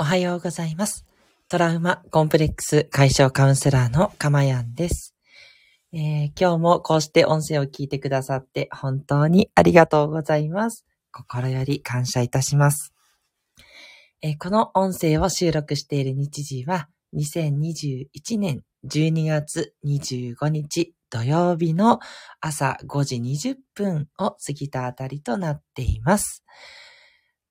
おはようございます。トラウマコンプレックス解消カウンセラーのかまやんです、えー今日もこうして音声を聞いてくださって本当にありがとうございます。心より感謝いたします。えーこの音声を収録している日時は2021年12月25日土曜日の朝5時20分を過ぎたあたりとなっています。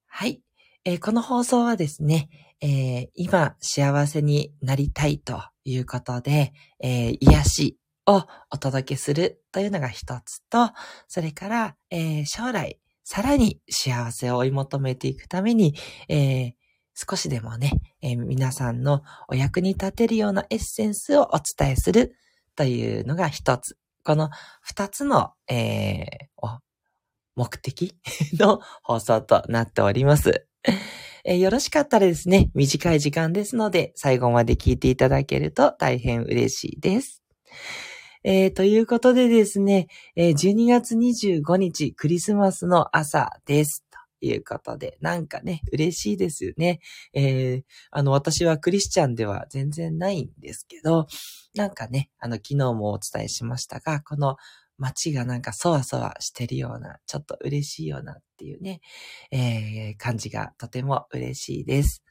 はい。えーこの放送はですね、えー今幸せになりたいということで、えー癒しをお届けするというのが一つと、それから、えー将来さらに幸せを追い求めていくために、え少しでもね、え皆さんのお役に立てるようなエッセンスをお伝えするというのが一つ。この二つの、えー目的の放送となっております。えよろしかったらですね、短い時間ですので、最後まで聞いていただけると大変嬉しいです。えーということでですね、えー12月25日クリスマスの朝です。ということで、なんかね、嬉しいですよね。えーあの、私はクリスチャンでは全然ないんですけど、なんかね、あの、昨日もお伝えしましたが、この街がなんかそわそわしてるような、ちょっと嬉しいようなっていうね、えー感じがとても嬉しいです。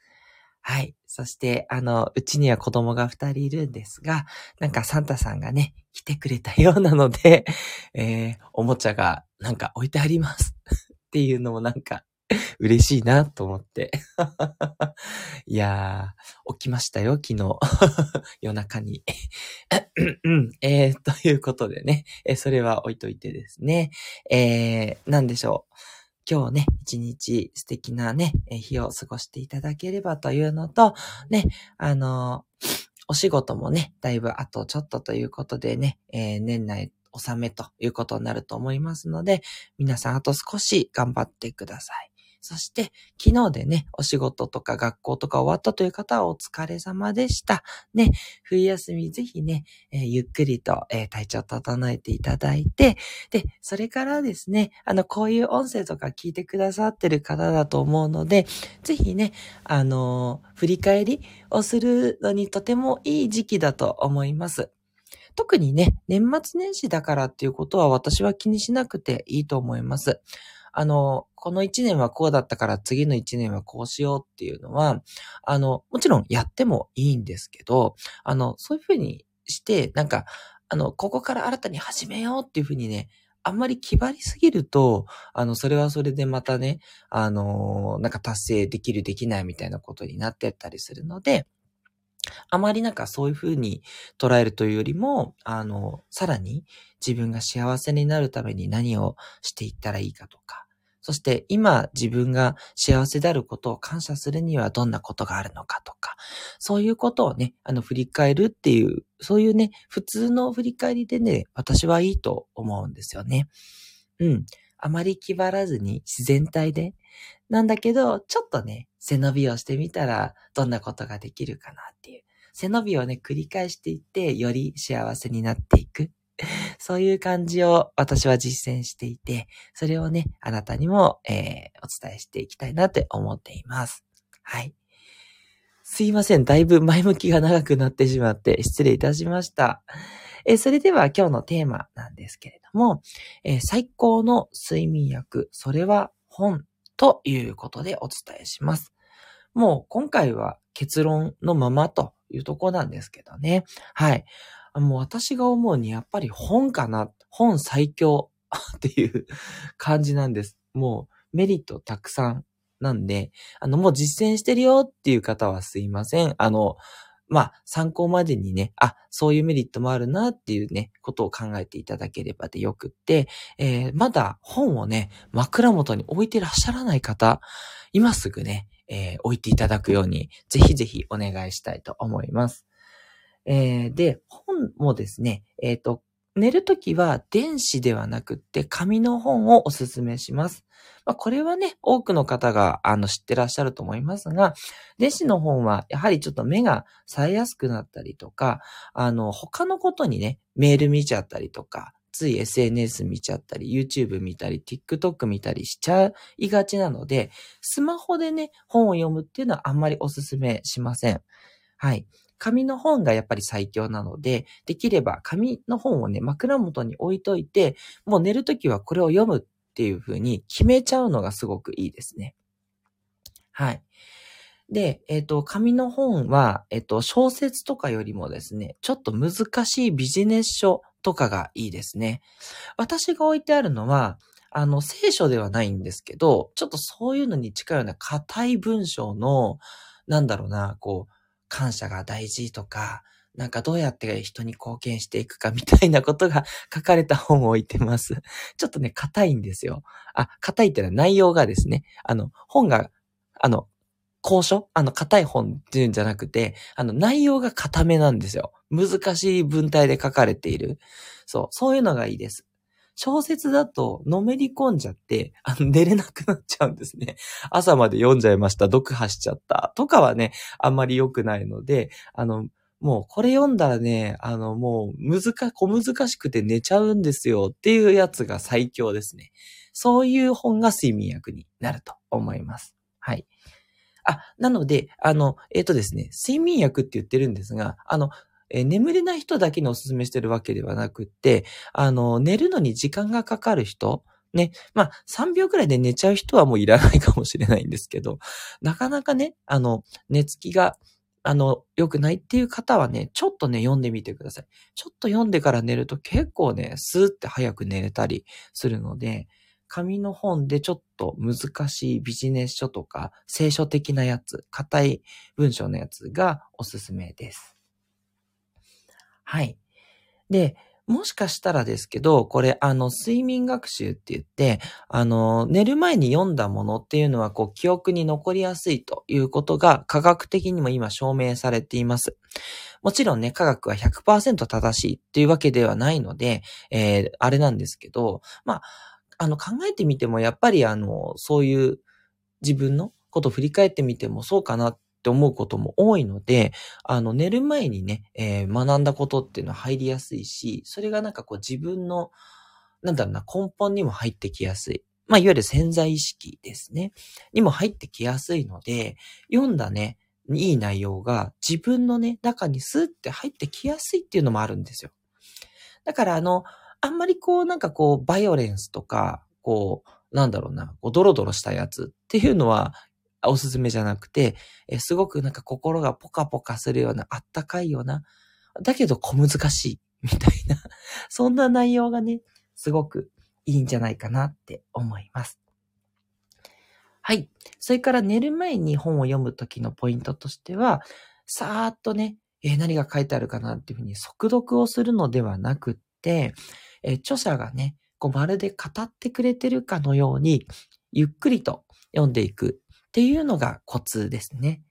はい。そして、あの、うちには子供が二人いるんですが、なんかサンタさんがね、来てくれたようなので、えーおもちゃがなんか置いてあります。っていうのもなんか、嬉しいなと思って。いやー、起きましたよ、昨日。夜中に。えー、ということでね、えーそれは置いといてですね。えー、なんでしょう。今日ね、一日素敵なね、日を過ごしていただければというのと、ね、あのーお仕事もね、だいぶあとちょっとということでね、えー年内納めということになると思いますので、皆さんあと少し頑張ってください。そして、昨日でね、お仕事とか学校とか終わったという方はお疲れ様でした。ね、冬休みぜひね、えーゆっくりと、えー体調整えていただいて、で、それからですね、あの、こういう音声とか聞いてくださってる方だと思うので、ぜひね、あのー振り返りをするのにとてもいい時期だと思います。特にね、年末年始だからっていうことは私は気にしなくていいと思います。あの、この一年はこうだったから次の一年はこうしようっていうのは、あの、もちろんやってもいいんですけど、あの、そういうふうにして、なんか、あの、ここから新たに始めようっていうふうにね、あんまり気張りすぎると、あの、それはそれでまたね、あの、なんか達成できるできないみたいなことになってったりするので、あまりなんかそういうふうに捉えるというよりも、あの、さらに自分が幸せになるために何をしていったらいいかとか、そして今自分が幸せであることを感謝するにはどんなことがあるのかとか、そういうことをね、あの振り返るっていう、そういうね、普通の振り返りでね、私はいいと思うんですよね。うん。あまり気張らずに自然体で。なんだけど、ちょっとね、背伸びをしてみたらどんなことができるかなっていう。背伸びをね、繰り返していって、より幸せになっていく。そういう感じを私は実践していて、それをね、あなたにも、えーお伝えしていきたいなって思っています。はい。すいません。だいぶ前向きが長くなってしまって失礼いたしました。えそれでは今日のテーマなんですけれども、え最高の睡眠薬、それは本ということでお伝えします。もう今回は結論のままというとこなんですけどね。はい。もう私が思うにやっぱり本かな。本最強 っていう感じなんです。もうメリットたくさんなんで、あのもう実践してるよっていう方はすいません。あの、まあ参考までにね、あ、そういうメリットもあるなっていうね、ことを考えていただければでよくって、えーまだ本をね、枕元に置いてらっしゃらない方、今すぐね、えー置いていただくように、ぜひぜひお願いしたいと思います。えーで、本もですね、えっ、と、寝るときは電子ではなくって紙の本をおすすめします。まあ、これはね、多くの方があの知ってらっしゃると思いますが、電子の本はやはりちょっと目が冴えやすくなったりとか、あの、他のことにね、メール見ちゃったりとか、つい SNS 見ちゃったり、YouTube 見たり、TikTok 見たりしちゃいがちなので、スマホでね、本を読むっていうのはあんまりおすすめしません。はい。紙の本がやっぱり最強なので、できれば紙の本をね、枕元に置いといて、もう寝るときはこれを読むっていう風に決めちゃうのがすごくいいですね。はい。で、えっ、ー、と、紙の本は、えっ、ー、と、小説とかよりもですね、ちょっと難しいビジネス書とかがいいですね。私が置いてあるのは、あの、聖書ではないんですけど、ちょっとそういうのに近いような硬い文章の、なんだろうな、こう、感謝が大事とか、なんかどうやって人に貢献していくかみたいなことが 書かれた本を置いてます。ちょっとね、硬いんですよ。あ、硬いってのは内容がですね、あの、本が、あの、交渉あの、硬い本っていうんじゃなくて、あの、内容が硬めなんですよ。難しい文体で書かれている。そう、そういうのがいいです。小説だと、のめり込んじゃって、あの、寝れなくなっちゃうんですね。朝まで読んじゃいました。読破しちゃった。とかはね、あんまり良くないので、あの、もうこれ読んだらね、あの、もう、難、小難しくて寝ちゃうんですよっていうやつが最強ですね。そういう本が睡眠薬になると思います。はい。あ、なので、あの、えっ、ー、とですね、睡眠薬って言ってるんですが、あの、え、眠れない人だけにお勧めしてるわけではなくて、あの、寝るのに時間がかかる人、ね。まあ、3秒くらいで寝ちゃう人はもういらないかもしれないんですけど、なかなかね、あの、寝つきが、あの、良くないっていう方はね、ちょっとね、読んでみてください。ちょっと読んでから寝ると結構ね、スーって早く寝れたりするので、紙の本でちょっと難しいビジネス書とか、聖書的なやつ、硬い文章のやつがおすすめです。はい。で、もしかしたらですけど、これ、あの、睡眠学習って言って、あの、寝る前に読んだものっていうのは、こう、記憶に残りやすいということが、科学的にも今証明されています。もちろんね、科学は100%正しいっていうわけではないので、えー、あれなんですけど、まあ、あの、考えてみても、やっぱりあの、そういう自分のことを振り返ってみてもそうかなっって思うことも多いので、あの、寝る前にね、えー、学んだことっていうのは入りやすいし、それがなんかこう自分の、なんだろうな、根本にも入ってきやすい。まあ、いわゆる潜在意識ですね。にも入ってきやすいので、読んだね、いい内容が自分のね、中にスーって入ってきやすいっていうのもあるんですよ。だからあの、あんまりこうなんかこう、バイオレンスとか、こう、なんだろうな、こうドロドロしたやつっていうのはおすすめじゃなくて、えすごくなんか心がポカポカするような、あったかいような、だけど小難しい、みたいな、そんな内容がね、すごくいいんじゃないかなって思います。はい。それから寝る前に本を読むときのポイントとしては、さーっとね、えー、何が書いてあるかなっていうふうに速読をするのではなくって、えー、著者がね、こうまるで語ってくれてるかのように、ゆっくりと読んでいくっていうのがコツですね。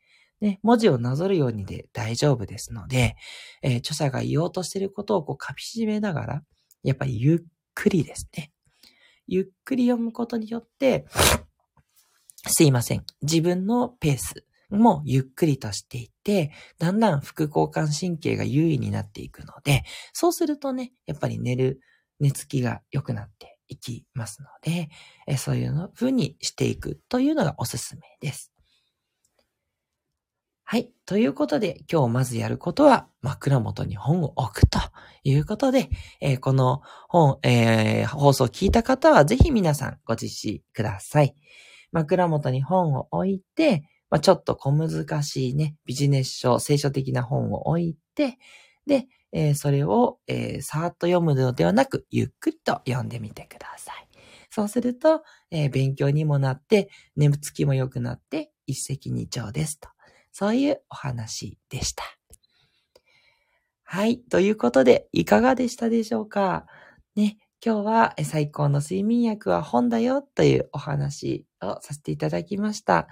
ね、文字をなぞるようにで大丈夫ですので、えー、著者が言おうとしていることをこう噛み締めながら、やっぱりゆっくりですね。ゆっくり読むことによって、すいません。自分のペースもゆっくりとしていって、だんだん副交感神経が優位になっていくので、そうするとね、やっぱり寝る、寝つきが良くなっていきますので、えそういうの風にしていくというのがおすすめです。はい。ということで、今日まずやることは、枕元に本を置くということで、えー、この本、えー、放送を聞いた方は、ぜひ皆さんご実施ください。枕元に本を置いて、まあ、ちょっと小難しいね、ビジネス書、聖書的な本を置いて、で、えー、それを、えー、さーっと読むのではなく、ゆっくりと読んでみてください。そうすると、えー、勉強にもなって、眠つきも良くなって、一石二鳥ですと。そういうお話でした。はい。ということで、いかがでしたでしょうか？ね。今日は最高の睡眠薬は本だよというお話をさせていただきました。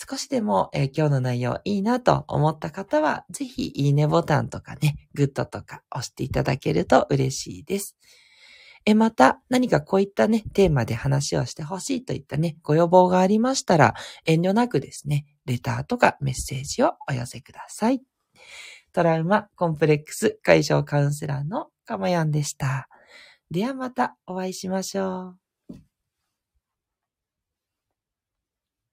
少しでも、えー、今日の内容いいなと思った方は、ぜひいいねボタンとかね、グッドとか押していただけると嬉しいです。え、また、何かこういったね、テーマで話をしてほしいといったね、ご要望がありましたら、遠慮なくですね、レターとかメッセージをお寄せください。トラウマコンプレックス解消カウンセラーのかまやんでした。ではまたお会いしましょう。